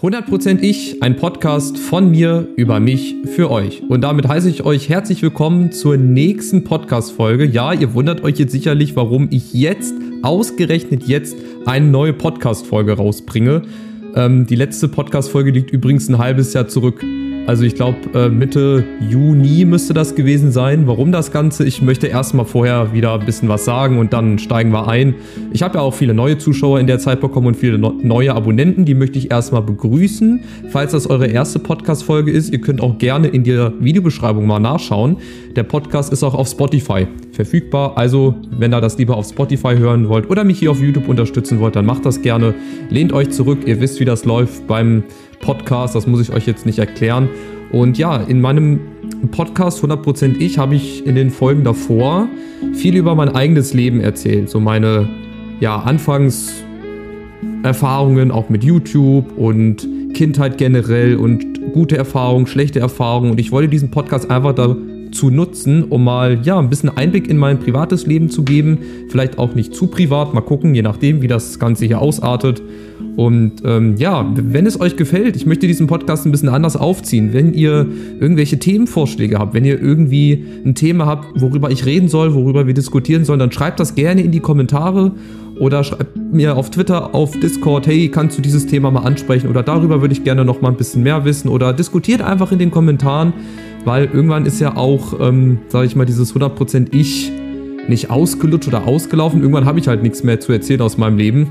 100% ich, ein Podcast von mir über mich für euch. Und damit heiße ich euch herzlich willkommen zur nächsten Podcast-Folge. Ja, ihr wundert euch jetzt sicherlich, warum ich jetzt, ausgerechnet jetzt, eine neue Podcast-Folge rausbringe. Ähm, die letzte Podcast-Folge liegt übrigens ein halbes Jahr zurück. Also ich glaube, äh, Mitte Juni müsste das gewesen sein. Warum das Ganze? Ich möchte erstmal vorher wieder ein bisschen was sagen und dann steigen wir ein. Ich habe ja auch viele neue Zuschauer in der Zeit bekommen und viele neue Abonnenten. Die möchte ich erstmal begrüßen. Falls das eure erste Podcast-Folge ist, ihr könnt auch gerne in der Videobeschreibung mal nachschauen. Der Podcast ist auch auf Spotify verfügbar. Also, wenn ihr das lieber auf Spotify hören wollt oder mich hier auf YouTube unterstützen wollt, dann macht das gerne. Lehnt euch zurück. Ihr wisst, wie das läuft beim Podcast, das muss ich euch jetzt nicht erklären. Und ja, in meinem Podcast 100% Ich habe ich in den Folgen davor viel über mein eigenes Leben erzählt. So meine ja, Anfangserfahrungen auch mit YouTube und Kindheit generell und gute Erfahrungen, schlechte Erfahrungen. Und ich wollte diesen Podcast einfach dazu nutzen, um mal ja, ein bisschen Einblick in mein privates Leben zu geben. Vielleicht auch nicht zu privat, mal gucken, je nachdem, wie das Ganze hier ausartet. Und ähm, ja, wenn es euch gefällt, ich möchte diesen Podcast ein bisschen anders aufziehen. Wenn ihr irgendwelche Themenvorschläge habt, wenn ihr irgendwie ein Thema habt, worüber ich reden soll, worüber wir diskutieren sollen, dann schreibt das gerne in die Kommentare oder schreibt mir auf Twitter, auf Discord, hey, kannst du dieses Thema mal ansprechen oder darüber würde ich gerne noch mal ein bisschen mehr wissen oder diskutiert einfach in den Kommentaren, weil irgendwann ist ja auch, ähm, sage ich mal, dieses 100% Ich nicht ausgelutscht oder ausgelaufen. Irgendwann habe ich halt nichts mehr zu erzählen aus meinem Leben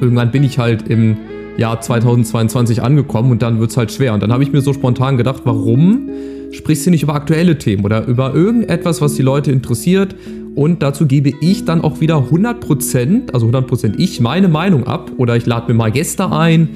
irgendwann bin ich halt im Jahr 2022 angekommen und dann wird es halt schwer. Und dann habe ich mir so spontan gedacht, warum sprichst du nicht über aktuelle Themen oder über irgendetwas, was die Leute interessiert? Und dazu gebe ich dann auch wieder 100%, also 100% ich, meine Meinung ab. Oder ich lade mir mal Gäste ein,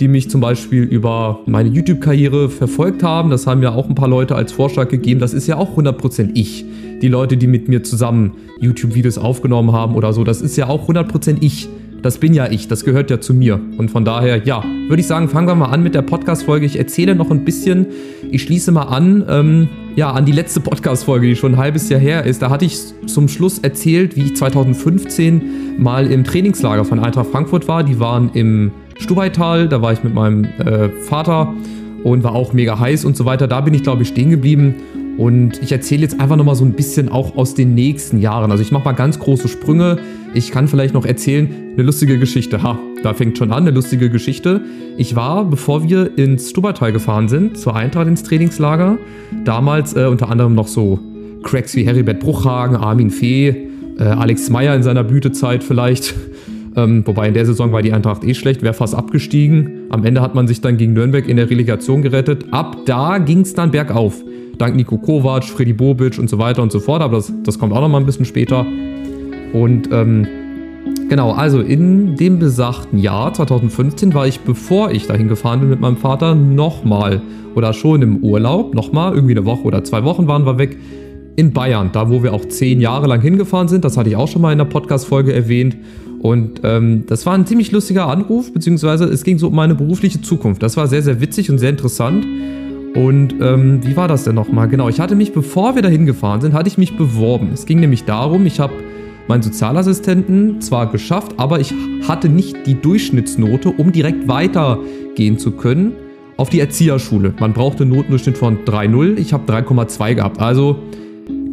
die mich zum Beispiel über meine YouTube-Karriere verfolgt haben. Das haben ja auch ein paar Leute als Vorschlag gegeben. Das ist ja auch 100% ich. Die Leute, die mit mir zusammen YouTube-Videos aufgenommen haben oder so, das ist ja auch 100% ich das bin ja ich, das gehört ja zu mir. Und von daher, ja, würde ich sagen, fangen wir mal an mit der Podcast-Folge. Ich erzähle noch ein bisschen, ich schließe mal an, ähm, ja, an die letzte Podcast-Folge, die schon ein halbes Jahr her ist. Da hatte ich zum Schluss erzählt, wie ich 2015 mal im Trainingslager von Eintracht Frankfurt war. Die waren im Stubaital, da war ich mit meinem äh, Vater und war auch mega heiß und so weiter. Da bin ich, glaube ich, stehen geblieben. Und ich erzähle jetzt einfach nochmal so ein bisschen auch aus den nächsten Jahren. Also ich mache mal ganz große Sprünge. Ich kann vielleicht noch erzählen, eine lustige Geschichte. Ha, da fängt schon an, eine lustige Geschichte. Ich war, bevor wir ins Stubaital gefahren sind, zur Eintracht ins Trainingslager, damals äh, unter anderem noch so Cracks wie Heribert Bruchhagen, Armin Fee, äh, Alex Meyer in seiner Blütezeit vielleicht. Ähm, wobei in der Saison war die Eintracht eh schlecht, wäre fast abgestiegen. Am Ende hat man sich dann gegen Nürnberg in der Relegation gerettet. Ab da ging es dann bergauf dank Nico Kovac, Freddy Bobic und so weiter und so fort, aber das, das kommt auch noch mal ein bisschen später. Und ähm, genau, also in dem besagten Jahr 2015 war ich, bevor ich dahin gefahren bin mit meinem Vater, nochmal oder schon im Urlaub, nochmal, irgendwie eine Woche oder zwei Wochen waren wir weg, in Bayern, da wo wir auch zehn Jahre lang hingefahren sind. Das hatte ich auch schon mal in der Podcast-Folge erwähnt. Und ähm, das war ein ziemlich lustiger Anruf, beziehungsweise es ging so um meine berufliche Zukunft. Das war sehr, sehr witzig und sehr interessant. Und ähm, wie war das denn nochmal? Genau, ich hatte mich, bevor wir dahin gefahren sind, hatte ich mich beworben. Es ging nämlich darum, ich habe meinen Sozialassistenten zwar geschafft, aber ich hatte nicht die Durchschnittsnote, um direkt weitergehen zu können auf die Erzieherschule. Man brauchte einen Notendurchschnitt von 3,0. Ich habe 3,2 gehabt. Also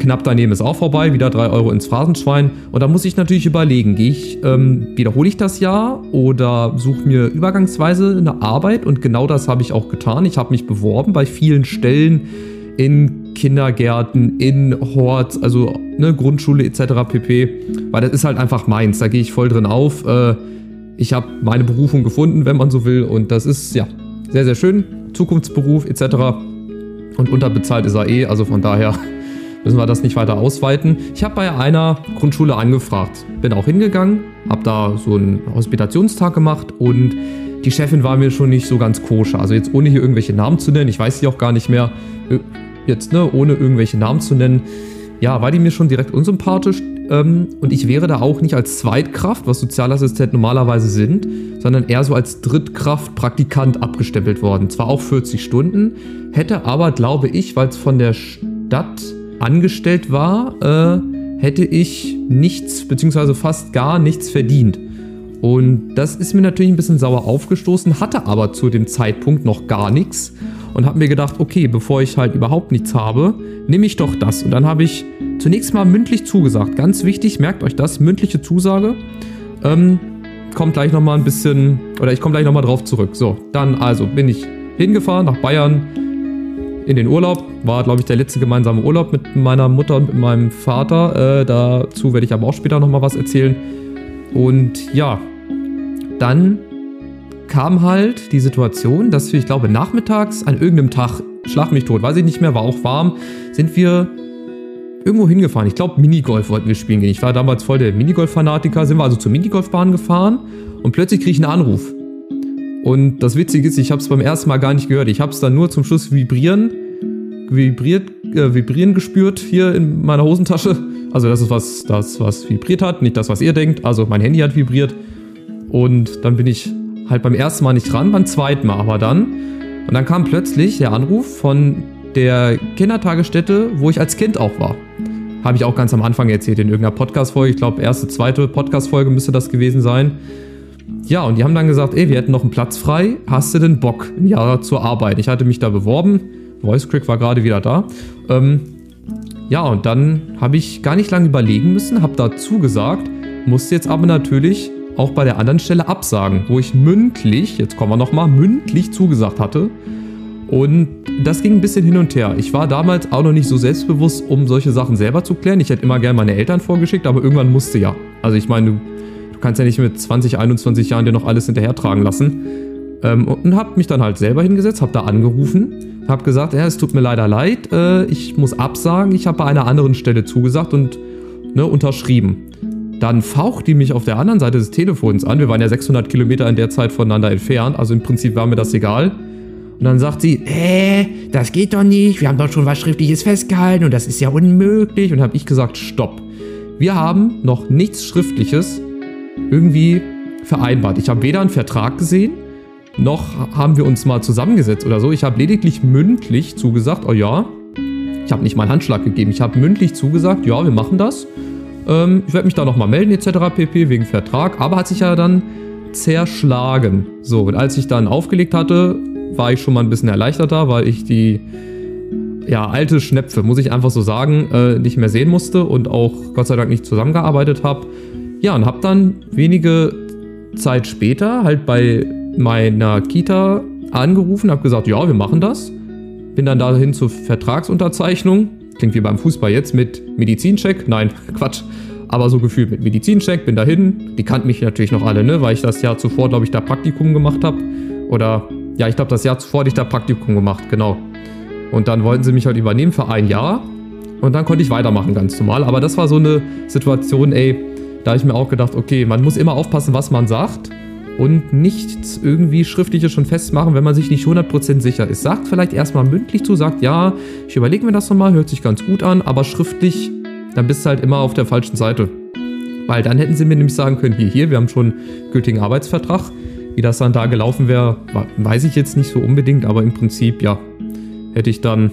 Knapp daneben ist auch vorbei, wieder 3 Euro ins Phrasenschwein. Und da muss ich natürlich überlegen, gehe ich, ähm, wiederhole ich das Jahr oder suche mir übergangsweise eine Arbeit? Und genau das habe ich auch getan. Ich habe mich beworben bei vielen Stellen in Kindergärten, in Horts, also ne, Grundschule etc. pp. Weil das ist halt einfach meins. Da gehe ich voll drin auf. Äh, ich habe meine Berufung gefunden, wenn man so will. Und das ist ja sehr, sehr schön. Zukunftsberuf etc. Und unterbezahlt ist er eh. Also von daher müssen wir das nicht weiter ausweiten. Ich habe bei einer Grundschule angefragt, bin auch hingegangen, habe da so einen Hospitationstag gemacht und die Chefin war mir schon nicht so ganz koscher. Also jetzt ohne hier irgendwelche Namen zu nennen, ich weiß sie auch gar nicht mehr, äh, jetzt ne, ohne irgendwelche Namen zu nennen, ja, war die mir schon direkt unsympathisch ähm, und ich wäre da auch nicht als Zweitkraft, was Sozialassistenten normalerweise sind, sondern eher so als Drittkraft Praktikant abgestempelt worden. Zwar auch 40 Stunden, hätte aber, glaube ich, weil es von der Stadt angestellt war, äh, hätte ich nichts, beziehungsweise fast gar nichts verdient. Und das ist mir natürlich ein bisschen sauer aufgestoßen, hatte aber zu dem Zeitpunkt noch gar nichts und habe mir gedacht, okay, bevor ich halt überhaupt nichts habe, nehme ich doch das. Und dann habe ich zunächst mal mündlich zugesagt. Ganz wichtig, merkt euch das, mündliche Zusage. Ähm, kommt gleich nochmal ein bisschen, oder ich komme gleich nochmal drauf zurück. So, dann also bin ich hingefahren nach Bayern in den Urlaub. War, glaube ich, der letzte gemeinsame Urlaub mit meiner Mutter und mit meinem Vater. Äh, dazu werde ich aber auch später nochmal was erzählen. Und ja, dann kam halt die Situation, dass wir, ich glaube, nachmittags an irgendeinem Tag, schlag mich tot, weiß ich nicht mehr, war auch warm, sind wir irgendwo hingefahren. Ich glaube, Minigolf wollten wir spielen gehen. Ich war damals voll der Minigolf-Fanatiker. Sind wir also zur Minigolfbahn gefahren und plötzlich kriege ich einen Anruf. Und das Witzige ist, ich habe es beim ersten Mal gar nicht gehört. Ich habe es dann nur zum Schluss vibrieren, vibriert, äh, vibrieren gespürt hier in meiner Hosentasche. Also das ist was, das was vibriert hat, nicht das, was ihr denkt. Also mein Handy hat vibriert. Und dann bin ich halt beim ersten Mal nicht dran, beim zweiten Mal aber dann. Und dann kam plötzlich der Anruf von der Kindertagesstätte, wo ich als Kind auch war. Habe ich auch ganz am Anfang erzählt in irgendeiner Podcast-Folge. Ich glaube, erste, zweite Podcast-Folge müsste das gewesen sein. Ja, und die haben dann gesagt, ey, wir hätten noch einen Platz frei. Hast du denn Bock, ein Jahr zur Arbeit? Ich hatte mich da beworben. Voice Crack war gerade wieder da. Ähm, ja, und dann habe ich gar nicht lange überlegen müssen, habe da zugesagt, musste jetzt aber natürlich auch bei der anderen Stelle absagen, wo ich mündlich, jetzt kommen wir nochmal, mündlich zugesagt hatte. Und das ging ein bisschen hin und her. Ich war damals auch noch nicht so selbstbewusst, um solche Sachen selber zu klären. Ich hätte immer gerne meine Eltern vorgeschickt, aber irgendwann musste ja. Also ich meine, kannst ja nicht mit 20, 21 Jahren dir noch alles hinterhertragen lassen. Ähm, und habe mich dann halt selber hingesetzt, habe da angerufen, habe gesagt, ja, es tut mir leider leid, äh, ich muss absagen, ich habe bei einer anderen Stelle zugesagt und ne, unterschrieben. Dann faucht die mich auf der anderen Seite des Telefons an. Wir waren ja 600 Kilometer in der Zeit voneinander entfernt, also im Prinzip war mir das egal. Und dann sagt sie, äh, das geht doch nicht, wir haben doch schon was Schriftliches festgehalten und das ist ja unmöglich. Und habe ich gesagt, stopp. Wir haben noch nichts Schriftliches irgendwie vereinbart. Ich habe weder einen Vertrag gesehen, noch haben wir uns mal zusammengesetzt oder so. Ich habe lediglich mündlich zugesagt, oh ja, ich habe nicht mal einen Handschlag gegeben. Ich habe mündlich zugesagt, ja, wir machen das. Ähm, ich werde mich da nochmal melden etc. pp. wegen Vertrag. Aber hat sich ja dann zerschlagen. So, und als ich dann aufgelegt hatte, war ich schon mal ein bisschen erleichterter, weil ich die ja, alte Schnepfe, muss ich einfach so sagen, äh, nicht mehr sehen musste und auch Gott sei Dank nicht zusammengearbeitet habe. Ja, und habe dann wenige Zeit später halt bei meiner Kita angerufen, habe gesagt, ja, wir machen das. Bin dann dahin zur Vertragsunterzeichnung Klingt wie beim Fußball jetzt mit Medizincheck. Nein, Quatsch. Aber so gefühlt mit Medizincheck, bin dahin. Die kannten mich natürlich noch alle, ne? Weil ich das Jahr zuvor, glaube ich, da Praktikum gemacht habe. Oder, ja, ich glaube, das Jahr zuvor hatte ich da Praktikum gemacht, genau. Und dann wollten sie mich halt übernehmen für ein Jahr. Und dann konnte ich weitermachen, ganz normal. Aber das war so eine Situation, ey, da habe ich mir auch gedacht, okay, man muss immer aufpassen, was man sagt und nichts irgendwie Schriftliches schon festmachen, wenn man sich nicht 100% sicher ist. Sagt vielleicht erstmal mündlich zu, sagt, ja, ich überlege mir das nochmal, hört sich ganz gut an, aber schriftlich, dann bist du halt immer auf der falschen Seite. Weil dann hätten sie mir nämlich sagen können, hier, hier, wir haben schon gültigen Arbeitsvertrag. Wie das dann da gelaufen wäre, weiß ich jetzt nicht so unbedingt, aber im Prinzip, ja, hätte ich dann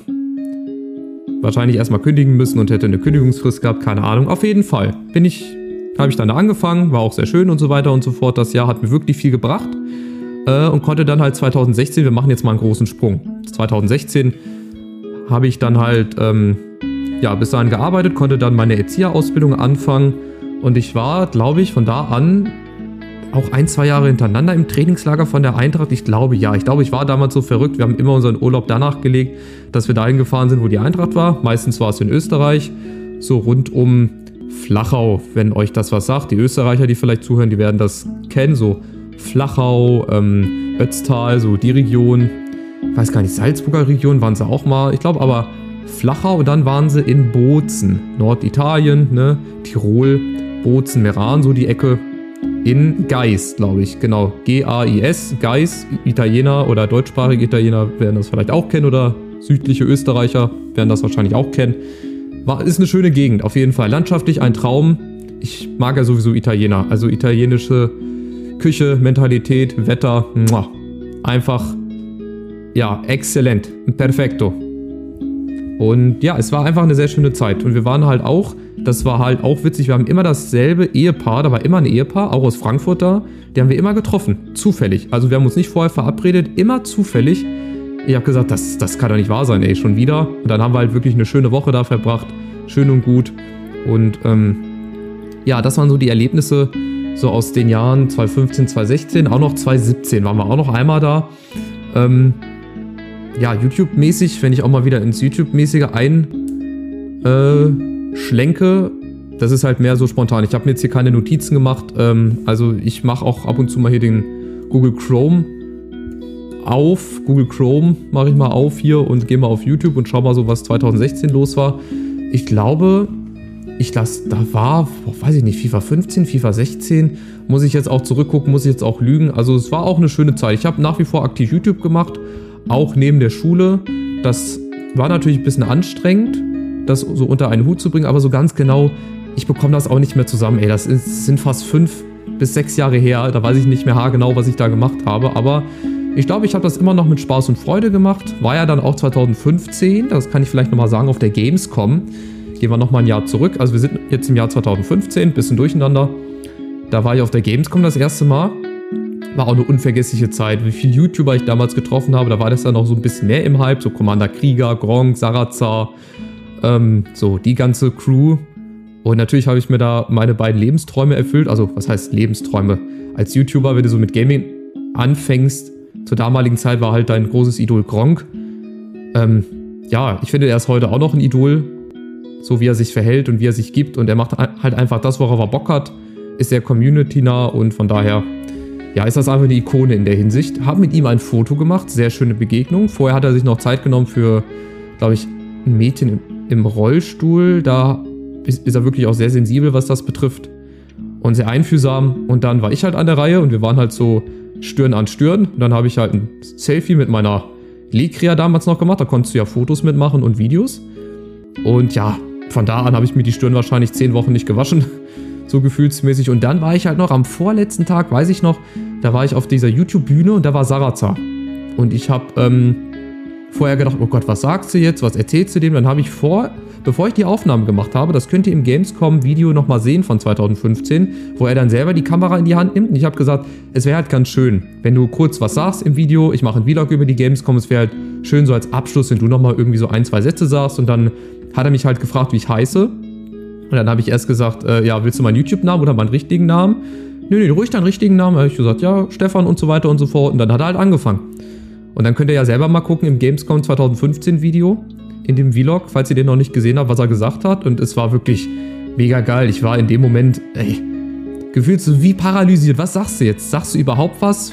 wahrscheinlich erstmal kündigen müssen und hätte eine Kündigungsfrist gehabt, keine Ahnung. Auf jeden Fall bin ich habe ich dann da angefangen, war auch sehr schön und so weiter und so fort. Das Jahr hat mir wirklich viel gebracht äh, und konnte dann halt 2016, wir machen jetzt mal einen großen Sprung. 2016 habe ich dann halt ähm, ja, bis dahin gearbeitet, konnte dann meine Erzieherausbildung anfangen und ich war, glaube ich, von da an auch ein, zwei Jahre hintereinander im Trainingslager von der Eintracht. Ich glaube ja. Ich glaube, ich war damals so verrückt. Wir haben immer unseren Urlaub danach gelegt, dass wir dahin gefahren sind, wo die Eintracht war. Meistens war es in Österreich, so rund um Flachau, wenn euch das was sagt. Die Österreicher, die vielleicht zuhören, die werden das kennen. So Flachau, ähm, Ötztal, so die Region. Ich weiß gar nicht, Salzburger Region waren sie auch mal. Ich glaube aber Flachau und dann waren sie in Bozen, Norditalien, ne? Tirol, Bozen, Meran, so die Ecke. In Geis, glaube ich, genau. G-A-I-S, Geis, Italiener oder deutschsprachige Italiener werden das vielleicht auch kennen oder südliche Österreicher werden das wahrscheinlich auch kennen. Ist eine schöne Gegend, auf jeden Fall. Landschaftlich ein Traum. Ich mag ja sowieso Italiener. Also italienische Küche, Mentalität, Wetter. Muah. Einfach, ja, exzellent. Perfekto. Und ja, es war einfach eine sehr schöne Zeit. Und wir waren halt auch Das war halt auch witzig. Wir haben immer dasselbe Ehepaar, da war immer ein Ehepaar, auch aus Frankfurt da. Die haben wir immer getroffen, zufällig. Also wir haben uns nicht vorher verabredet, immer zufällig. Ich habe gesagt, das, das kann doch nicht wahr sein, ey, schon wieder. Und dann haben wir halt wirklich eine schöne Woche da verbracht, schön und gut. Und ähm, ja, das waren so die Erlebnisse so aus den Jahren 2015, 2016, auch noch 2017 waren wir auch noch einmal da. Ähm, ja, YouTube-mäßig, wenn ich auch mal wieder ins YouTube-mäßige einschlenke, äh, das ist halt mehr so spontan. Ich habe mir jetzt hier keine Notizen gemacht. Ähm, also ich mache auch ab und zu mal hier den Google Chrome auf. Google Chrome mache ich mal auf hier und gehe mal auf YouTube und schaue mal so, was 2016 los war. Ich glaube, ich lasse, da war, weiß ich nicht, FIFA 15, FIFA 16, muss ich jetzt auch zurückgucken, muss ich jetzt auch lügen. Also es war auch eine schöne Zeit. Ich habe nach wie vor aktiv YouTube gemacht, auch neben der Schule. Das war natürlich ein bisschen anstrengend, das so unter einen Hut zu bringen, aber so ganz genau, ich bekomme das auch nicht mehr zusammen. Ey, das ist, sind fast fünf bis sechs Jahre her. Da weiß ich nicht mehr haargenau, was ich da gemacht habe, aber ich glaube, ich habe das immer noch mit Spaß und Freude gemacht. War ja dann auch 2015, das kann ich vielleicht nochmal sagen, auf der Gamescom. Gehen wir nochmal ein Jahr zurück. Also wir sind jetzt im Jahr 2015, bisschen durcheinander. Da war ich auf der Gamescom das erste Mal. War auch eine unvergessliche Zeit. Wie viele YouTuber ich damals getroffen habe, da war das dann noch so ein bisschen mehr im Hype. So Commander Krieger, Gronk, Sarazar, ähm, so die ganze Crew. Und natürlich habe ich mir da meine beiden Lebensträume erfüllt. Also was heißt Lebensträume? Als YouTuber, wenn du so mit Gaming anfängst, zur damaligen Zeit war halt dein großes Idol Gronk. Ähm, ja, ich finde, er ist heute auch noch ein Idol so wie er sich verhält und wie er sich gibt. Und er macht halt einfach das, worauf er Bock hat, ist sehr community-nah und von daher, ja, ist das einfach eine Ikone in der Hinsicht. Hab mit ihm ein Foto gemacht, sehr schöne Begegnung. Vorher hat er sich noch Zeit genommen für, glaube ich, ein Mädchen im, im Rollstuhl. Da ist, ist er wirklich auch sehr sensibel, was das betrifft. Und sehr einfühlsam. Und dann war ich halt an der Reihe und wir waren halt so Stirn an Stirn. Dann habe ich halt ein Selfie mit meiner Lekria damals noch gemacht. Da konntest du ja Fotos mitmachen und Videos. Und ja, von da an habe ich mir die Stirn wahrscheinlich zehn Wochen nicht gewaschen. So gefühlsmäßig. Und dann war ich halt noch am vorletzten Tag, weiß ich noch, da war ich auf dieser YouTube-Bühne und da war Sarazar. Und ich habe ähm, vorher gedacht, oh Gott, was sagst du jetzt? Was erzählst du dem? Dann habe ich vor, bevor ich die Aufnahmen gemacht habe, das könnt ihr im Gamescom-Video nochmal sehen von 2015, wo er dann selber die Kamera in die Hand nimmt. Und ich habe gesagt, es wäre halt ganz schön, wenn du kurz was sagst im Video. Ich mache ein Vlog über die Gamescom. Es wäre halt schön so als Abschluss, wenn du nochmal irgendwie so ein, zwei Sätze sagst und dann hat er mich halt gefragt, wie ich heiße. Und dann habe ich erst gesagt, äh, ja, willst du meinen YouTube-Namen oder meinen richtigen Namen? Nö, nee, ruhig deinen richtigen Namen. Da habe ich gesagt, ja, Stefan und so weiter und so fort. Und dann hat er halt angefangen. Und dann könnt ihr ja selber mal gucken im Gamescom 2015 Video, in dem Vlog, falls ihr den noch nicht gesehen habt, was er gesagt hat. Und es war wirklich mega geil. Ich war in dem Moment, ey, gefühlt so wie paralysiert. Was sagst du jetzt? Sagst du überhaupt was,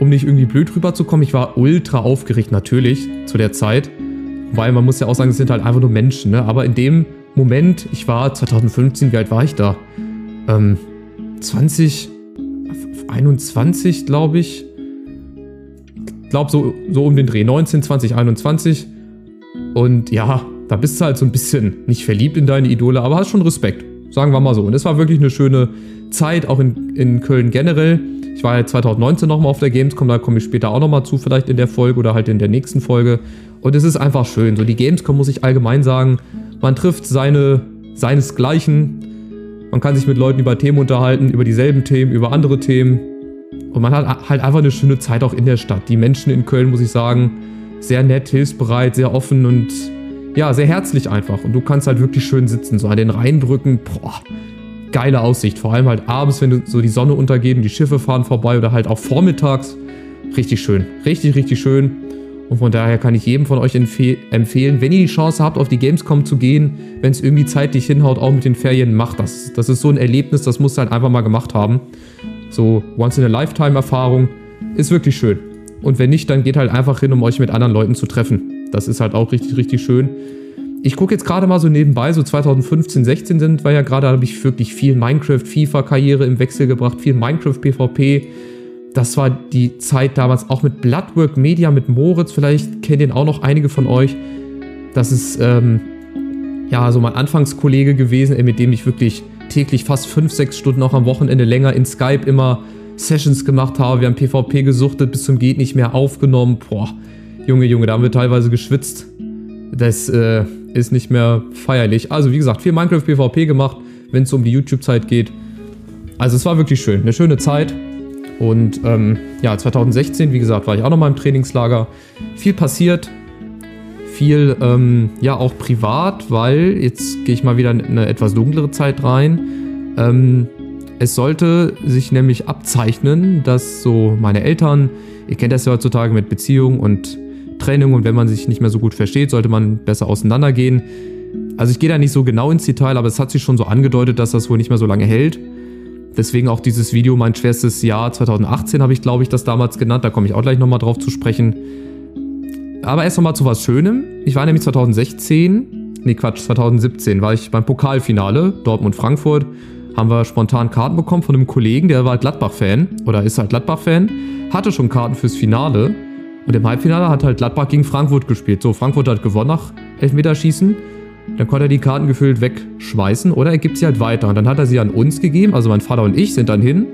um nicht irgendwie blöd rüberzukommen? Ich war ultra aufgeregt, natürlich, zu der Zeit. Weil man muss ja auch sagen, es sind halt einfach nur Menschen, ne? Aber in dem Moment, ich war 2015, wie alt war ich da? Ähm, 20, 21, glaube ich. Ich glaube, so, so um den Dreh. 19, 20, 21. Und ja, da bist du halt so ein bisschen nicht verliebt in deine Idole, aber hast schon Respekt. Sagen wir mal so. Und es war wirklich eine schöne Zeit, auch in, in Köln generell. Ich war ja 2019 nochmal auf der Gamescom, da komme ich später auch nochmal zu, vielleicht in der Folge oder halt in der nächsten Folge. Und es ist einfach schön. So die Gamescom muss ich allgemein sagen, man trifft seine, seinesgleichen. Man kann sich mit Leuten über Themen unterhalten, über dieselben Themen, über andere Themen. Und man hat halt einfach eine schöne Zeit auch in der Stadt. Die Menschen in Köln, muss ich sagen, sehr nett, hilfsbereit, sehr offen und ja, sehr herzlich einfach. Und du kannst halt wirklich schön sitzen, so an den Rheinbrücken. Boah, geile Aussicht. Vor allem halt abends, wenn so die Sonne untergeht und die Schiffe fahren vorbei oder halt auch vormittags. Richtig schön. Richtig, richtig schön. Und von daher kann ich jedem von euch empfehlen, wenn ihr die Chance habt, auf die Gamescom zu gehen, wenn es irgendwie zeitlich hinhaut, auch mit den Ferien, macht das. Das ist so ein Erlebnis, das musst du halt einfach mal gemacht haben. So Once-in-a-Lifetime-Erfahrung. Ist wirklich schön. Und wenn nicht, dann geht halt einfach hin, um euch mit anderen Leuten zu treffen. Das ist halt auch richtig, richtig schön. Ich gucke jetzt gerade mal so nebenbei, so 2015, 16 sind wir ja gerade, da habe ich wirklich viel Minecraft, FIFA-Karriere im Wechsel gebracht, viel Minecraft, PvP, das war die Zeit damals auch mit Bloodwork Media, mit Moritz, vielleicht kennt ihn auch noch einige von euch. Das ist ähm, ja so mein Anfangskollege gewesen, mit dem ich wirklich täglich fast 5, 6 Stunden auch am Wochenende länger in Skype immer Sessions gemacht habe. Wir haben PvP gesuchtet, bis zum Geht nicht mehr aufgenommen. Boah, Junge, Junge, da haben wir teilweise geschwitzt. Das, äh, ist nicht mehr feierlich. Also wie gesagt, viel Minecraft PvP gemacht, wenn es um die YouTube-Zeit geht. Also es war wirklich schön, eine schöne Zeit. Und ähm, ja, 2016, wie gesagt, war ich auch noch mal im Trainingslager. Viel passiert, viel ähm, ja auch privat, weil jetzt gehe ich mal wieder in eine etwas dunklere Zeit rein. Ähm, es sollte sich nämlich abzeichnen, dass so meine Eltern, ihr kennt das ja heutzutage mit Beziehung und Trennung und wenn man sich nicht mehr so gut versteht, sollte man besser auseinandergehen. Also ich gehe da nicht so genau ins Detail, aber es hat sich schon so angedeutet, dass das wohl nicht mehr so lange hält. Deswegen auch dieses Video, mein schwerstes Jahr 2018 habe ich, glaube ich, das damals genannt. Da komme ich auch gleich nochmal drauf zu sprechen. Aber erst nochmal zu was Schönem. Ich war nämlich 2016, nee Quatsch, 2017 war ich beim Pokalfinale Dortmund-Frankfurt haben wir spontan Karten bekommen von einem Kollegen, der war Gladbach-Fan oder ist halt Gladbach-Fan, hatte schon Karten fürs Finale und im Halbfinale hat halt Gladbach gegen Frankfurt gespielt. So, Frankfurt hat gewonnen nach Elfmeterschießen. Dann konnte er die Karten gefüllt wegschmeißen oder er gibt sie halt weiter. Und dann hat er sie an uns gegeben, also mein Vater und ich sind dann hin.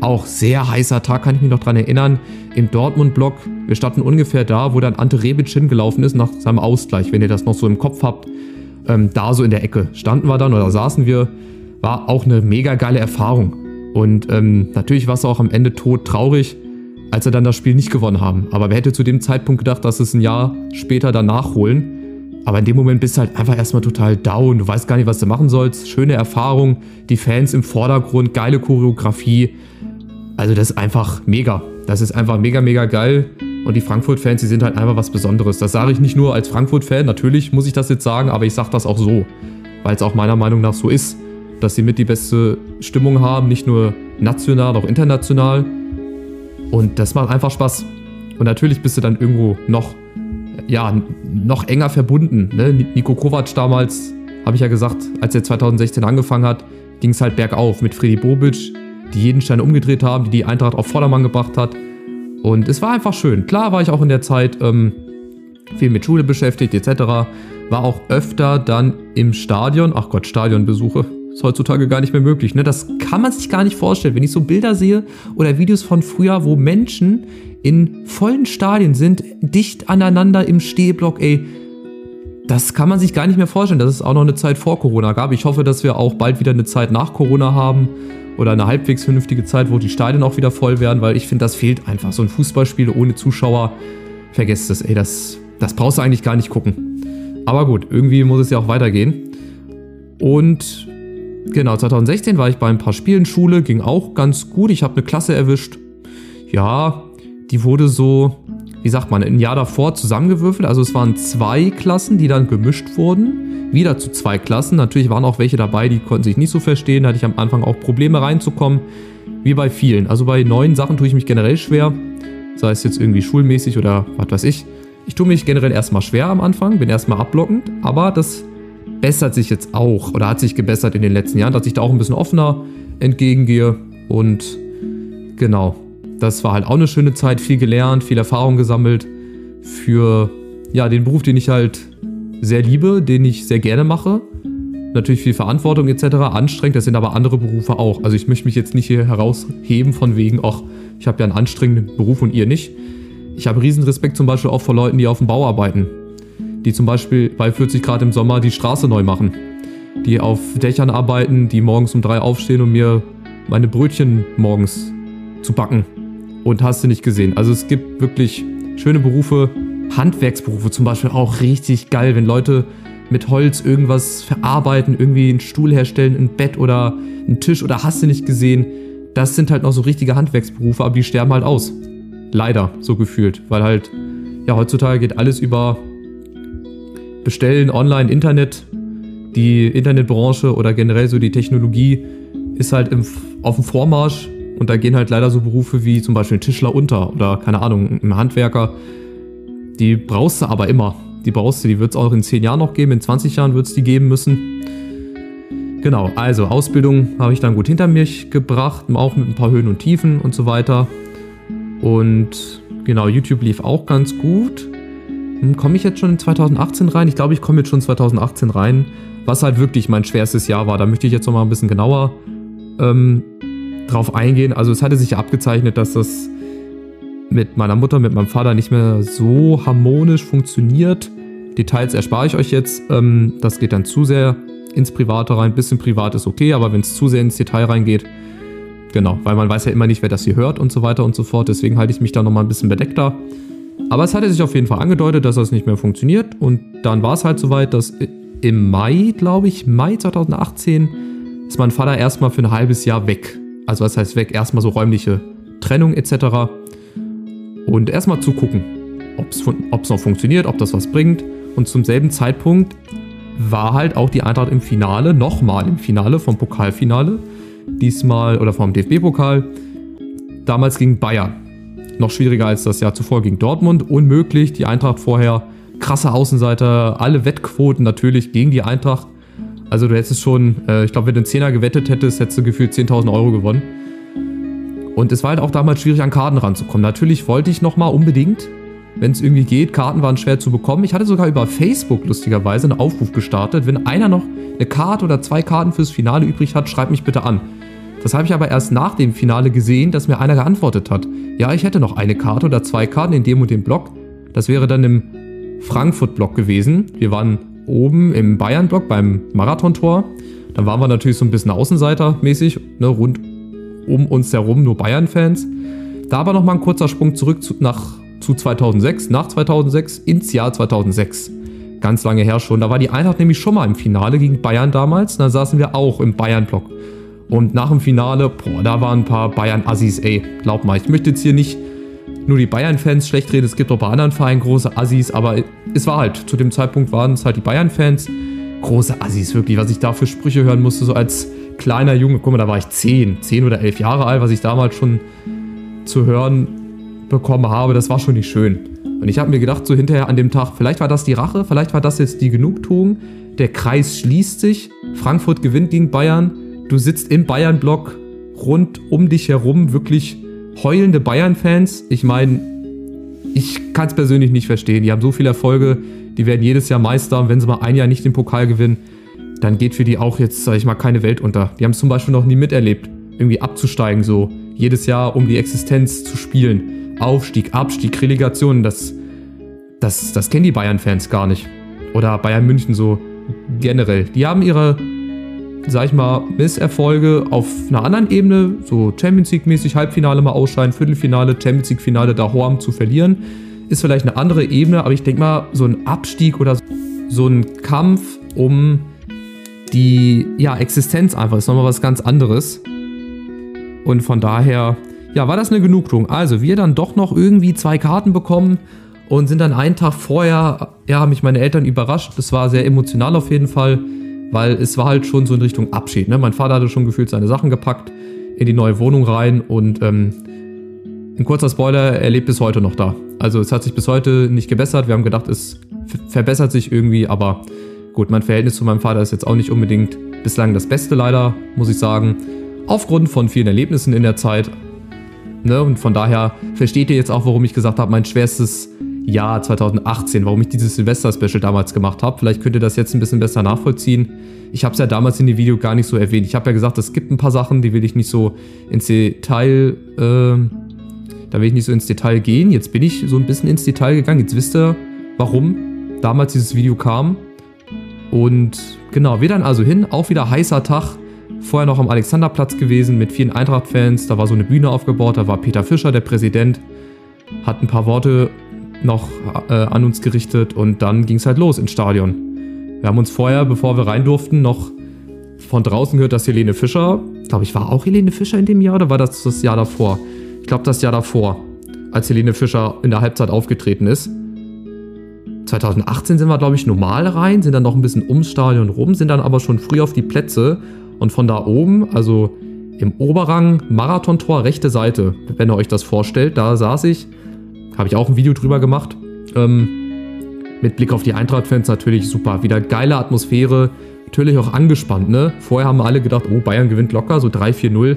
Auch sehr heißer Tag, kann ich mich noch dran erinnern. Im Dortmund-Block, wir standen ungefähr da, wo dann Ante Rebic hingelaufen ist nach seinem Ausgleich, wenn ihr das noch so im Kopf habt. Ähm, da so in der Ecke standen wir dann oder saßen wir war auch eine mega geile Erfahrung. Und ähm, natürlich war es auch am Ende tot traurig, als wir dann das Spiel nicht gewonnen haben. Aber wer hätte zu dem Zeitpunkt gedacht, dass es ein Jahr später dann nachholen? Aber in dem Moment bist du halt einfach erstmal total down. Du weißt gar nicht, was du machen sollst. Schöne Erfahrung, die Fans im Vordergrund, geile Choreografie. Also das ist einfach mega. Das ist einfach mega, mega geil. Und die Frankfurt-Fans, die sind halt einfach was Besonderes. Das sage ich nicht nur als Frankfurt-Fan, natürlich muss ich das jetzt sagen, aber ich sage das auch so, weil es auch meiner Meinung nach so ist dass sie mit die beste Stimmung haben, nicht nur national, auch international. Und das macht einfach Spaß. Und natürlich bist du dann irgendwo noch, ja, noch enger verbunden. Ne? Nico Kovac damals, habe ich ja gesagt, als er 2016 angefangen hat, ging es halt bergauf mit Freddy Bobic, die jeden Stein umgedreht haben, die die Eintracht auf Vordermann gebracht hat. Und es war einfach schön. Klar war ich auch in der Zeit ähm, viel mit Schule beschäftigt etc. War auch öfter dann im Stadion, ach Gott, Stadionbesuche, ist heutzutage gar nicht mehr möglich. Ne? Das kann man sich gar nicht vorstellen. Wenn ich so Bilder sehe oder Videos von früher, wo Menschen in vollen Stadien sind, dicht aneinander im Stehblock, ey, das kann man sich gar nicht mehr vorstellen, dass es auch noch eine Zeit vor Corona gab. Ich hoffe, dass wir auch bald wieder eine Zeit nach Corona haben oder eine halbwegs vernünftige Zeit, wo die Stadien auch wieder voll werden, weil ich finde, das fehlt einfach. So ein Fußballspiel ohne Zuschauer, vergesst es, ey, das, das brauchst du eigentlich gar nicht gucken. Aber gut, irgendwie muss es ja auch weitergehen. Und Genau, 2016 war ich bei ein paar Spielen Schule, ging auch ganz gut. Ich habe eine Klasse erwischt. Ja, die wurde so, wie sagt man, ein Jahr davor zusammengewürfelt. Also es waren zwei Klassen, die dann gemischt wurden. Wieder zu zwei Klassen. Natürlich waren auch welche dabei, die konnten sich nicht so verstehen. Da hatte ich am Anfang auch Probleme reinzukommen. Wie bei vielen. Also bei neuen Sachen tue ich mich generell schwer. Sei es jetzt irgendwie schulmäßig oder was weiß ich. Ich tue mich generell erstmal schwer am Anfang, bin erstmal abblockend, aber das bessert sich jetzt auch oder hat sich gebessert in den letzten Jahren, dass ich da auch ein bisschen offener entgegengehe. Und genau, das war halt auch eine schöne Zeit, viel gelernt, viel Erfahrung gesammelt für ja, den Beruf, den ich halt sehr liebe, den ich sehr gerne mache. Natürlich viel Verantwortung etc. anstrengend, das sind aber andere Berufe auch. Also ich möchte mich jetzt nicht hier herausheben von wegen, ach, ich habe ja einen anstrengenden Beruf und ihr nicht. Ich habe riesen Respekt zum Beispiel auch vor Leuten, die auf dem Bau arbeiten die zum Beispiel bei 40 Grad im Sommer die Straße neu machen, die auf Dächern arbeiten, die morgens um drei aufstehen, um mir meine Brötchen morgens zu backen. Und hast du nicht gesehen. Also es gibt wirklich schöne Berufe, Handwerksberufe zum Beispiel auch richtig geil, wenn Leute mit Holz irgendwas verarbeiten, irgendwie einen Stuhl herstellen, ein Bett oder einen Tisch oder hast du nicht gesehen. Das sind halt noch so richtige Handwerksberufe, aber die sterben halt aus. Leider, so gefühlt. Weil halt, ja, heutzutage geht alles über bestellen online, Internet, die Internetbranche oder generell so die Technologie ist halt im, auf dem Vormarsch und da gehen halt leider so Berufe wie zum Beispiel Tischler unter oder keine Ahnung, ein Handwerker. Die brauchst du aber immer. Die brauchst du, die wird es auch in 10 Jahren noch geben, in 20 Jahren wird es die geben müssen. Genau, also Ausbildung habe ich dann gut hinter mich gebracht, auch mit ein paar Höhen und Tiefen und so weiter. Und genau, YouTube lief auch ganz gut. Hm, komme ich jetzt schon in 2018 rein? Ich glaube, ich komme jetzt schon 2018 rein, was halt wirklich mein schwerstes Jahr war. Da möchte ich jetzt noch mal ein bisschen genauer ähm, drauf eingehen. Also es hatte sich abgezeichnet, dass das mit meiner Mutter, mit meinem Vater nicht mehr so harmonisch funktioniert. Details erspare ich euch jetzt. Ähm, das geht dann zu sehr ins Private rein. bisschen privat ist okay, aber wenn es zu sehr ins Detail reingeht, genau, weil man weiß ja immer nicht, wer das hier hört und so weiter und so fort. Deswegen halte ich mich da nochmal ein bisschen bedeckter. Aber es hatte sich auf jeden Fall angedeutet, dass das nicht mehr funktioniert. Und dann war es halt soweit, dass im Mai, glaube ich, Mai 2018, ist mein Vater erstmal für ein halbes Jahr weg. Also was heißt weg? Erstmal so räumliche Trennung etc. Und erstmal zugucken, ob es noch funktioniert, ob das was bringt. Und zum selben Zeitpunkt war halt auch die Eintracht im Finale, nochmal im Finale vom Pokalfinale. Diesmal, oder vom DFB-Pokal. Damals gegen Bayern. Noch schwieriger als das Jahr zuvor gegen Dortmund. Unmöglich. Die Eintracht vorher krasse Außenseiter, alle Wettquoten natürlich gegen die Eintracht. Also du hättest schon, äh, ich glaube, wenn du einen Zehner gewettet hättest, hättest du gefühlt 10.000 Euro gewonnen. Und es war halt auch damals schwierig, an Karten ranzukommen. Natürlich wollte ich nochmal unbedingt, wenn es irgendwie geht, Karten waren schwer zu bekommen. Ich hatte sogar über Facebook lustigerweise einen Aufruf gestartet. Wenn einer noch eine Karte oder zwei Karten fürs Finale übrig hat, schreibt mich bitte an. Das habe ich aber erst nach dem Finale gesehen, dass mir einer geantwortet hat. Ja, ich hätte noch eine Karte oder zwei Karten in dem und dem Block. Das wäre dann im Frankfurt-Block gewesen. Wir waren oben im Bayern-Block beim Marathontor. Dann waren wir natürlich so ein bisschen Außenseiter-mäßig, ne, rund um uns herum nur Bayern-Fans. Da aber nochmal ein kurzer Sprung zurück zu, nach, zu 2006, nach 2006, ins Jahr 2006. Ganz lange her schon. Da war die Eintracht nämlich schon mal im Finale gegen Bayern damals. Da saßen wir auch im Bayern-Block. Und nach dem Finale, boah, da waren ein paar Bayern-Assis, ey, glaub mal, ich möchte jetzt hier nicht nur die Bayern-Fans schlecht reden, es gibt auch bei anderen Vereinen große Assis, aber es war halt, zu dem Zeitpunkt waren es halt die Bayern-Fans, große Assis, wirklich, was ich da für Sprüche hören musste, so als kleiner Junge, guck mal, da war ich 10, 10 oder 11 Jahre alt, was ich damals schon zu hören bekommen habe, das war schon nicht schön. Und ich habe mir gedacht, so hinterher an dem Tag, vielleicht war das die Rache, vielleicht war das jetzt die Genugtuung, der Kreis schließt sich, Frankfurt gewinnt gegen Bayern, Du sitzt im Bayern-Block, rund um dich herum wirklich heulende Bayern-Fans. Ich meine, ich kann es persönlich nicht verstehen. Die haben so viele Erfolge, die werden jedes Jahr Meister. Und wenn sie mal ein Jahr nicht den Pokal gewinnen, dann geht für die auch jetzt, sag ich mal, keine Welt unter. Die haben es zum Beispiel noch nie miterlebt, irgendwie abzusteigen, so jedes Jahr um die Existenz zu spielen. Aufstieg, Abstieg, Relegation, das, das, das kennen die Bayern-Fans gar nicht. Oder Bayern München so generell. Die haben ihre sag ich mal, Misserfolge auf einer anderen Ebene, so Champions League-mäßig Halbfinale mal ausscheiden, Viertelfinale, Champions League-Finale da Horm zu verlieren, ist vielleicht eine andere Ebene, aber ich denke mal, so ein Abstieg oder so ein Kampf um die ja, Existenz einfach ist nochmal was ganz anderes. Und von daher, ja, war das eine Genugtuung. Also, wir dann doch noch irgendwie zwei Karten bekommen und sind dann einen Tag vorher, ja, haben mich meine Eltern überrascht. Das war sehr emotional auf jeden Fall weil es war halt schon so in Richtung Abschied. Ne? Mein Vater hatte schon gefühlt seine Sachen gepackt, in die neue Wohnung rein und ähm, ein kurzer Spoiler, er lebt bis heute noch da. Also es hat sich bis heute nicht gebessert. Wir haben gedacht, es verbessert sich irgendwie, aber gut, mein Verhältnis zu meinem Vater ist jetzt auch nicht unbedingt bislang das Beste leider, muss ich sagen. Aufgrund von vielen Erlebnissen in der Zeit. Ne? Und von daher versteht ihr jetzt auch, warum ich gesagt habe, mein schwerstes Jahr 2018, warum ich dieses Silvester-Special damals gemacht habe. Vielleicht könnt ihr das jetzt ein bisschen besser nachvollziehen. Ich habe es ja damals in dem Video gar nicht so erwähnt. Ich habe ja gesagt, es gibt ein paar Sachen, die will ich nicht so ins Detail, äh, da will ich nicht so ins Detail gehen. Jetzt bin ich so ein bisschen ins Detail gegangen. Jetzt wisst ihr, warum damals dieses Video kam. Und genau, wir dann also hin, auch wieder heißer Tag. Vorher noch am Alexanderplatz gewesen mit vielen Eintracht-Fans. Da war so eine Bühne aufgebaut, da war Peter Fischer, der Präsident, hat ein paar Worte noch äh, an uns gerichtet und dann ging es halt los ins Stadion. Wir haben uns vorher, bevor wir rein durften, noch von draußen gehört, dass Helene Fischer, glaube ich, war auch Helene Fischer in dem Jahr oder war das das Jahr davor? Ich glaube, das Jahr davor, als Helene Fischer in der Halbzeit aufgetreten ist. 2018 sind wir, glaube ich, normal rein, sind dann noch ein bisschen ums Stadion rum, sind dann aber schon früh auf die Plätze und von da oben, also im Oberrang Marathontor rechte Seite, wenn ihr euch das vorstellt, da saß ich habe ich auch ein Video drüber gemacht. Ähm, mit Blick auf die Eintracht-Fans natürlich super. Wieder geile Atmosphäre. Natürlich auch angespannt, ne? Vorher haben alle gedacht, oh, Bayern gewinnt locker, so 3-4-0.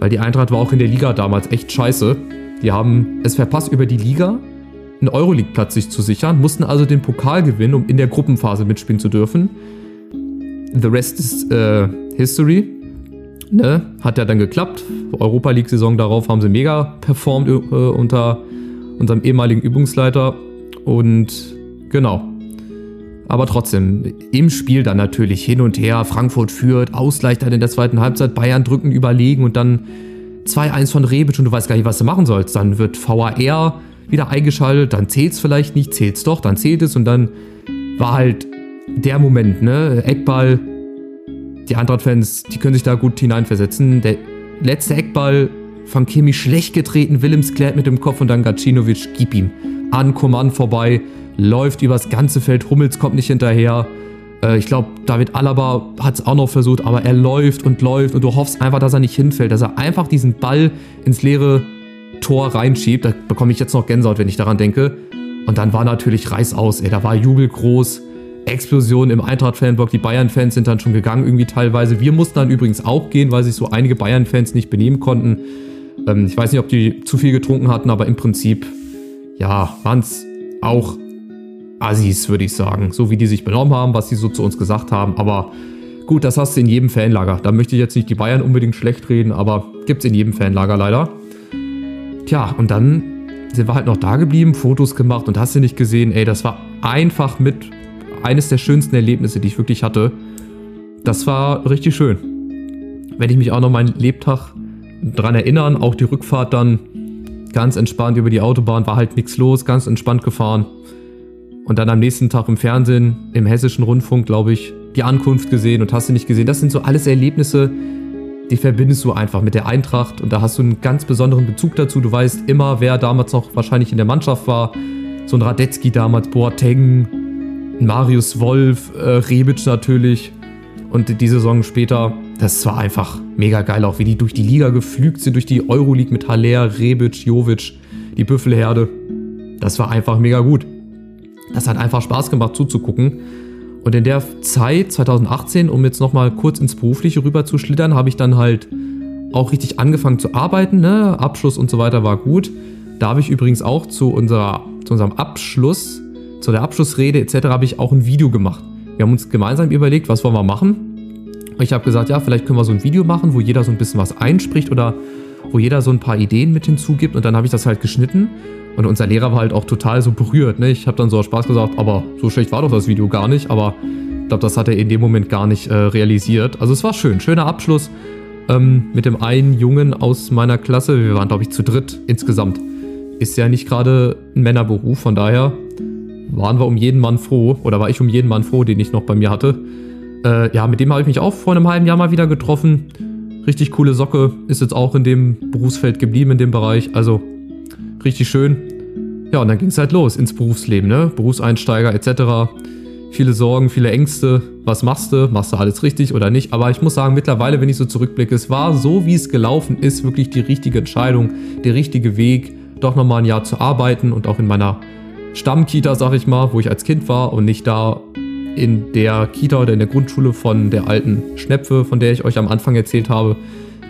Weil die Eintracht war auch in der Liga damals echt scheiße. Die haben es verpasst, über die Liga einen Euroleague-Platz sich zu sichern, mussten also den Pokal gewinnen, um in der Gruppenphase mitspielen zu dürfen. The rest is äh, History. Ne? Hat ja dann geklappt. Europa League-Saison darauf haben sie mega performt äh, unter unserem ehemaligen Übungsleiter. Und genau. Aber trotzdem, im Spiel dann natürlich hin und her. Frankfurt führt, Ausgleich dann in der zweiten Halbzeit, Bayern drücken überlegen und dann 2-1 von Rebic und du weißt gar nicht, was du machen sollst. Dann wird VAR wieder eingeschaltet, dann zählt es vielleicht nicht, zählt es doch, dann zählt es und dann war halt der Moment, ne? Eckball, die Eintracht-Fans, die können sich da gut hineinversetzen. Der letzte Eckball von Kimi schlecht getreten, Willems klärt mit dem Kopf und dann Gacinovic, gib ihm. An Coman vorbei, läuft übers ganze Feld, Hummels kommt nicht hinterher. Äh, ich glaube, David Alaba hat es auch noch versucht, aber er läuft und läuft und du hoffst einfach, dass er nicht hinfällt, dass er einfach diesen Ball ins leere Tor reinschiebt. Da bekomme ich jetzt noch Gänsehaut, wenn ich daran denke. Und dann war natürlich Reißaus, ey. Da war Jubel groß, Explosion im Eintracht-Fanblock. Die Bayern-Fans sind dann schon gegangen, irgendwie teilweise. Wir mussten dann übrigens auch gehen, weil sich so einige Bayern-Fans nicht benehmen konnten. Ähm, ich weiß nicht, ob die zu viel getrunken hatten, aber im Prinzip, ja, waren es auch Assis, würde ich sagen. So wie die sich benommen haben, was sie so zu uns gesagt haben. Aber gut, das hast du in jedem Fanlager. Da möchte ich jetzt nicht die Bayern unbedingt schlecht reden, aber gibt es in jedem Fanlager leider. Tja, und dann sind wir halt noch da geblieben, Fotos gemacht und hast du nicht gesehen, ey, das war einfach mit eines der schönsten Erlebnisse, die ich wirklich hatte. Das war richtig schön. Werde ich mich auch noch meinen Lebtag dran erinnern, auch die Rückfahrt dann ganz entspannt über die Autobahn, war halt nichts los, ganz entspannt gefahren. Und dann am nächsten Tag im Fernsehen, im hessischen Rundfunk, glaube ich, die Ankunft gesehen und hast du nicht gesehen. Das sind so alles Erlebnisse, die verbindest du einfach mit der Eintracht und da hast du einen ganz besonderen Bezug dazu. Du weißt immer, wer damals noch wahrscheinlich in der Mannschaft war. So ein Radetzky damals, Boateng, Marius Wolf, äh, Rebic natürlich. Und die Saison später, das war einfach mega geil, auch wie die durch die Liga geflügt sind, durch die Euroleague mit Haller, Rebic, Jovic, die Büffelherde. Das war einfach mega gut. Das hat einfach Spaß gemacht zuzugucken. Und in der Zeit, 2018, um jetzt nochmal kurz ins Berufliche rüber zu schlittern, habe ich dann halt auch richtig angefangen zu arbeiten. Ne? Abschluss und so weiter war gut. Da habe ich übrigens auch zu, unserer, zu unserem Abschluss, zu der Abschlussrede etc. habe ich auch ein Video gemacht. Wir haben uns gemeinsam überlegt, was wollen wir machen. Ich habe gesagt, ja, vielleicht können wir so ein Video machen, wo jeder so ein bisschen was einspricht oder wo jeder so ein paar Ideen mit hinzugibt. Und dann habe ich das halt geschnitten und unser Lehrer war halt auch total so berührt. Ne? Ich habe dann so aus Spaß gesagt, aber so schlecht war doch das Video gar nicht. Aber ich glaube, das hat er in dem Moment gar nicht äh, realisiert. Also es war schön, schöner Abschluss ähm, mit dem einen Jungen aus meiner Klasse. Wir waren, glaube ich, zu dritt insgesamt. Ist ja nicht gerade ein Männerberuf, von daher waren wir um jeden Mann froh, oder war ich um jeden Mann froh, den ich noch bei mir hatte. Äh, ja, mit dem habe ich mich auch vor einem halben Jahr mal wieder getroffen. Richtig coole Socke, ist jetzt auch in dem Berufsfeld geblieben, in dem Bereich. Also richtig schön. Ja, und dann ging es halt los ins Berufsleben, ne? Berufseinsteiger etc. Viele Sorgen, viele Ängste. Was machst du? Machst du alles richtig oder nicht? Aber ich muss sagen, mittlerweile, wenn ich so zurückblicke, es war so, wie es gelaufen ist, wirklich die richtige Entscheidung, der richtige Weg, doch nochmal ein Jahr zu arbeiten und auch in meiner Stammkita, sag ich mal, wo ich als Kind war und nicht da in der Kita oder in der Grundschule von der alten Schnepfe, von der ich euch am Anfang erzählt habe.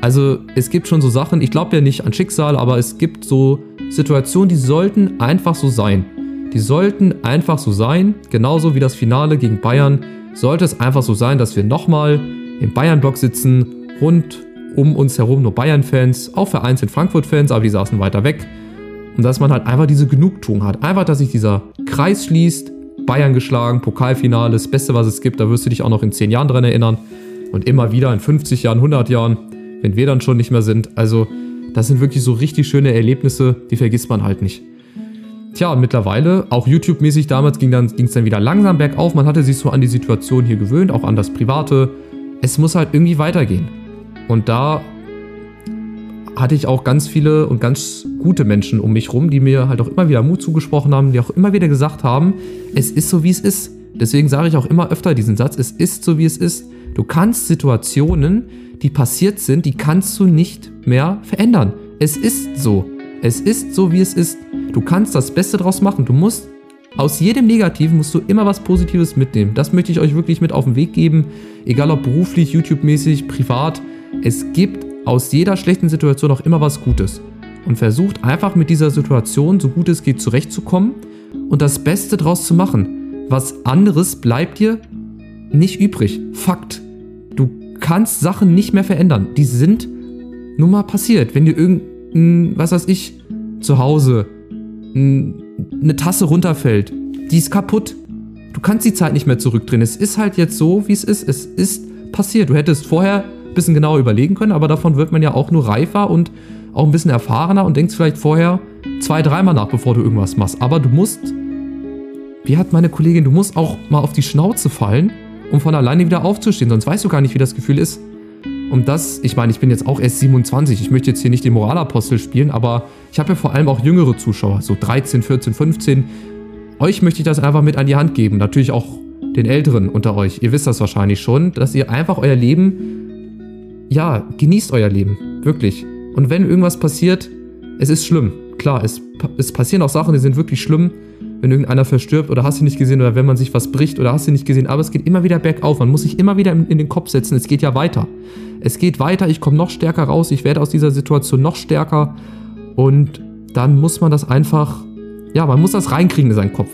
Also es gibt schon so Sachen, ich glaube ja nicht an Schicksal, aber es gibt so Situationen, die sollten einfach so sein. Die sollten einfach so sein, genauso wie das Finale gegen Bayern, sollte es einfach so sein, dass wir nochmal im Bayern-Block sitzen, rund um uns herum nur Bayern-Fans, auch vereinzelt Frankfurt-Fans, aber die saßen weiter weg. Und dass man halt einfach diese Genugtuung hat. Einfach, dass sich dieser Kreis schließt, Bayern geschlagen, Pokalfinale, das Beste, was es gibt, da wirst du dich auch noch in 10 Jahren dran erinnern. Und immer wieder in 50 Jahren, 100 Jahren wenn wir dann schon nicht mehr sind. Also das sind wirklich so richtig schöne Erlebnisse, die vergisst man halt nicht. Tja, und mittlerweile, auch YouTube-mäßig damals ging es dann, dann wieder langsam bergauf. Man hatte sich so an die Situation hier gewöhnt, auch an das Private. Es muss halt irgendwie weitergehen. Und da hatte ich auch ganz viele und ganz gute Menschen um mich rum, die mir halt auch immer wieder Mut zugesprochen haben, die auch immer wieder gesagt haben, es ist so, wie es ist. Deswegen sage ich auch immer öfter diesen Satz, es ist so, wie es ist. Du kannst Situationen, die passiert sind, die kannst du nicht mehr verändern. Es ist so. Es ist so, wie es ist. Du kannst das Beste draus machen. Du musst aus jedem Negativen musst du immer was Positives mitnehmen. Das möchte ich euch wirklich mit auf den Weg geben. Egal ob beruflich, YouTube-mäßig, privat. Es gibt aus jeder schlechten Situation auch immer was Gutes. Und versucht einfach mit dieser Situation, so gut es geht, zurechtzukommen und das Beste draus zu machen. Was anderes bleibt dir nicht übrig. Fakt kannst Sachen nicht mehr verändern. Die sind nun mal passiert. Wenn dir irgendein, was weiß ich, zu Hause eine Tasse runterfällt, die ist kaputt. du kannst die Zeit nicht mehr zurückdrehen. Es ist halt jetzt so, wie es ist. Es ist passiert. Du hättest vorher ein bisschen genauer überlegen können, aber davon wird man ja auch nur reifer und auch ein bisschen erfahrener und denkst vielleicht vorher zwei, dreimal nach, bevor du irgendwas machst. Aber du musst, wie hat meine Kollegin, du musst auch mal auf die Schnauze fallen, um von alleine wieder aufzustehen. Sonst weißt du gar nicht, wie das Gefühl ist. Und das, ich meine, ich bin jetzt auch erst 27. Ich möchte jetzt hier nicht den Moralapostel spielen, aber ich habe ja vor allem auch jüngere Zuschauer, so 13, 14, 15. Euch möchte ich das einfach mit an die Hand geben. Natürlich auch den Älteren unter euch. Ihr wisst das wahrscheinlich schon, dass ihr einfach euer Leben, ja, genießt euer Leben. Wirklich. Und wenn irgendwas passiert, es ist schlimm. Klar, es, es passieren auch Sachen, die sind wirklich schlimm, wenn irgendeiner verstirbt oder hast du nicht gesehen oder wenn man sich was bricht oder hast du nicht gesehen. Aber es geht immer wieder bergauf. Man muss sich immer wieder in, in den Kopf setzen. Es geht ja weiter. Es geht weiter. Ich komme noch stärker raus. Ich werde aus dieser Situation noch stärker. Und dann muss man das einfach, ja, man muss das reinkriegen in seinen Kopf.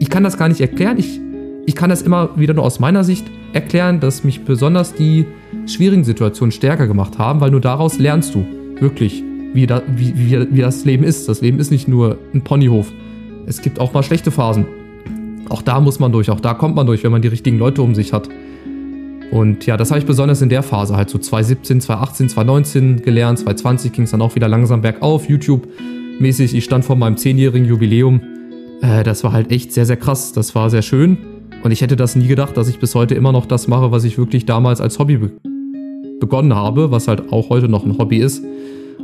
Ich kann das gar nicht erklären. Ich, ich kann das immer wieder nur aus meiner Sicht erklären, dass mich besonders die schwierigen Situationen stärker gemacht haben, weil nur daraus lernst du wirklich, wie, da, wie, wie, wie das Leben ist. Das Leben ist nicht nur ein Ponyhof. Es gibt auch mal schlechte Phasen. Auch da muss man durch, auch da kommt man durch, wenn man die richtigen Leute um sich hat. Und ja, das habe ich besonders in der Phase, halt so 2017, 2018, 2019 gelernt. 2020 ging es dann auch wieder langsam bergauf, YouTube-mäßig. Ich stand vor meinem 10-jährigen Jubiläum. Äh, das war halt echt sehr, sehr krass. Das war sehr schön. Und ich hätte das nie gedacht, dass ich bis heute immer noch das mache, was ich wirklich damals als Hobby be begonnen habe, was halt auch heute noch ein Hobby ist.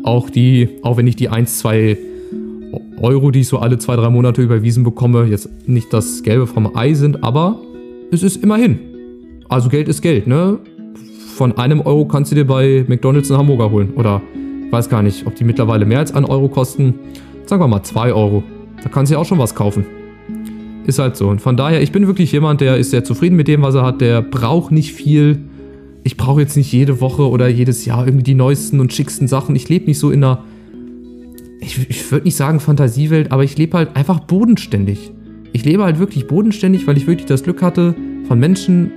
Auch die, auch wenn ich die 1, 2 Euro, die ich so alle zwei, drei Monate überwiesen bekomme, jetzt nicht das Gelbe vom Ei sind, aber es ist immerhin. Also Geld ist Geld, ne? Von einem Euro kannst du dir bei McDonalds einen Hamburger holen. Oder weiß gar nicht, ob die mittlerweile mehr als einen Euro kosten. Sagen wir mal zwei Euro. Da kannst du ja auch schon was kaufen. Ist halt so. Und von daher, ich bin wirklich jemand, der ist sehr zufrieden mit dem, was er hat. Der braucht nicht viel. Ich brauche jetzt nicht jede Woche oder jedes Jahr irgendwie die neuesten und schicksten Sachen. Ich lebe nicht so in einer, ich, ich würde nicht sagen Fantasiewelt, aber ich lebe halt einfach bodenständig. Ich lebe halt wirklich bodenständig, weil ich wirklich das Glück hatte, von Menschen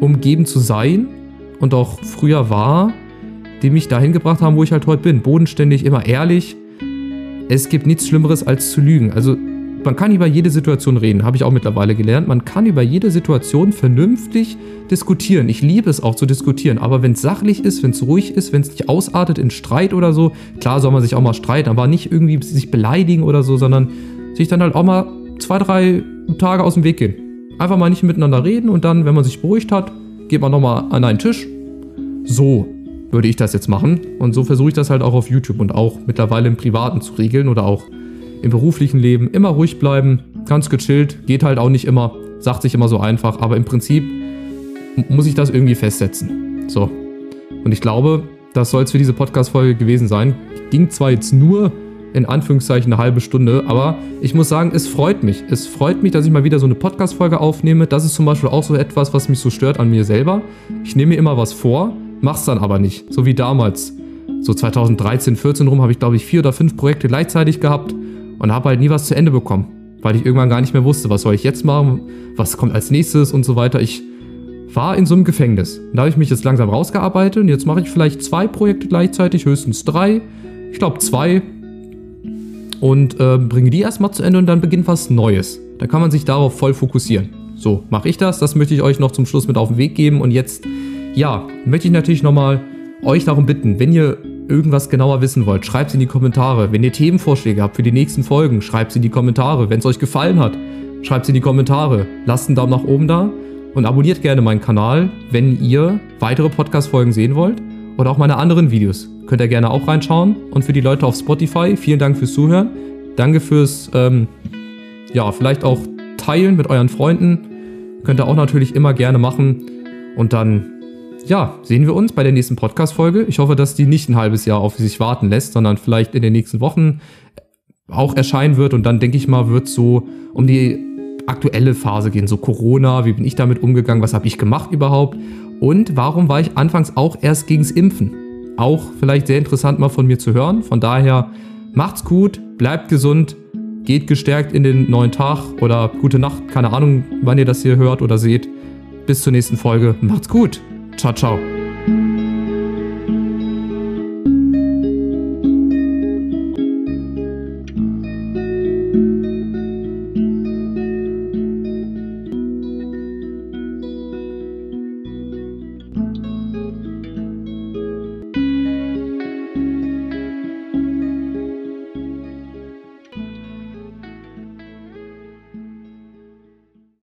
umgeben zu sein und auch früher war, die mich dahin gebracht haben, wo ich halt heute bin. Bodenständig, immer ehrlich. Es gibt nichts Schlimmeres als zu lügen. Also man kann über jede Situation reden, habe ich auch mittlerweile gelernt. Man kann über jede Situation vernünftig diskutieren. Ich liebe es auch zu diskutieren, aber wenn es sachlich ist, wenn es ruhig ist, wenn es nicht ausartet in Streit oder so, klar soll man sich auch mal streiten, aber nicht irgendwie sich beleidigen oder so, sondern sich dann halt auch mal zwei, drei Tage aus dem Weg gehen. Einfach mal nicht miteinander reden und dann, wenn man sich beruhigt hat, geht man nochmal an einen Tisch. So würde ich das jetzt machen. Und so versuche ich das halt auch auf YouTube und auch mittlerweile im Privaten zu regeln oder auch im beruflichen Leben. Immer ruhig bleiben, ganz gechillt, geht halt auch nicht immer, sagt sich immer so einfach, aber im Prinzip muss ich das irgendwie festsetzen. So. Und ich glaube, das soll es für diese Podcast-Folge gewesen sein. Ging zwar jetzt nur in Anführungszeichen eine halbe Stunde. Aber ich muss sagen, es freut mich. Es freut mich, dass ich mal wieder so eine Podcast-Folge aufnehme. Das ist zum Beispiel auch so etwas, was mich so stört an mir selber. Ich nehme mir immer was vor, mach's dann aber nicht. So wie damals. So 2013, 14 rum habe ich, glaube ich, vier oder fünf Projekte gleichzeitig gehabt und habe halt nie was zu Ende bekommen. Weil ich irgendwann gar nicht mehr wusste, was soll ich jetzt machen, was kommt als nächstes und so weiter. Ich war in so einem Gefängnis. Da habe ich mich jetzt langsam rausgearbeitet und jetzt mache ich vielleicht zwei Projekte gleichzeitig, höchstens drei. Ich glaube zwei, und äh, bringe die erstmal zu Ende und dann beginnt was Neues. Da kann man sich darauf voll fokussieren. So, mache ich das. Das möchte ich euch noch zum Schluss mit auf den Weg geben. Und jetzt, ja, möchte ich natürlich nochmal euch darum bitten, wenn ihr irgendwas genauer wissen wollt, schreibt es in die Kommentare. Wenn ihr Themenvorschläge habt für die nächsten Folgen, schreibt es in die Kommentare. Wenn es euch gefallen hat, schreibt es in die Kommentare. Lasst einen Daumen nach oben da und abonniert gerne meinen Kanal, wenn ihr weitere Podcast-Folgen sehen wollt oder auch meine anderen Videos. Könnt ihr gerne auch reinschauen. Und für die Leute auf Spotify, vielen Dank fürs Zuhören. Danke fürs, ähm, ja, vielleicht auch teilen mit euren Freunden. Könnt ihr auch natürlich immer gerne machen. Und dann, ja, sehen wir uns bei der nächsten Podcast-Folge. Ich hoffe, dass die nicht ein halbes Jahr auf sich warten lässt, sondern vielleicht in den nächsten Wochen auch erscheinen wird. Und dann denke ich mal, wird so um die aktuelle Phase gehen. So Corona, wie bin ich damit umgegangen, was habe ich gemacht überhaupt? Und warum war ich anfangs auch erst gegens Impfen? auch vielleicht sehr interessant mal von mir zu hören. Von daher macht's gut, bleibt gesund, geht gestärkt in den neuen Tag oder gute Nacht. Keine Ahnung, wann ihr das hier hört oder seht. Bis zur nächsten Folge. Macht's gut. Ciao, ciao.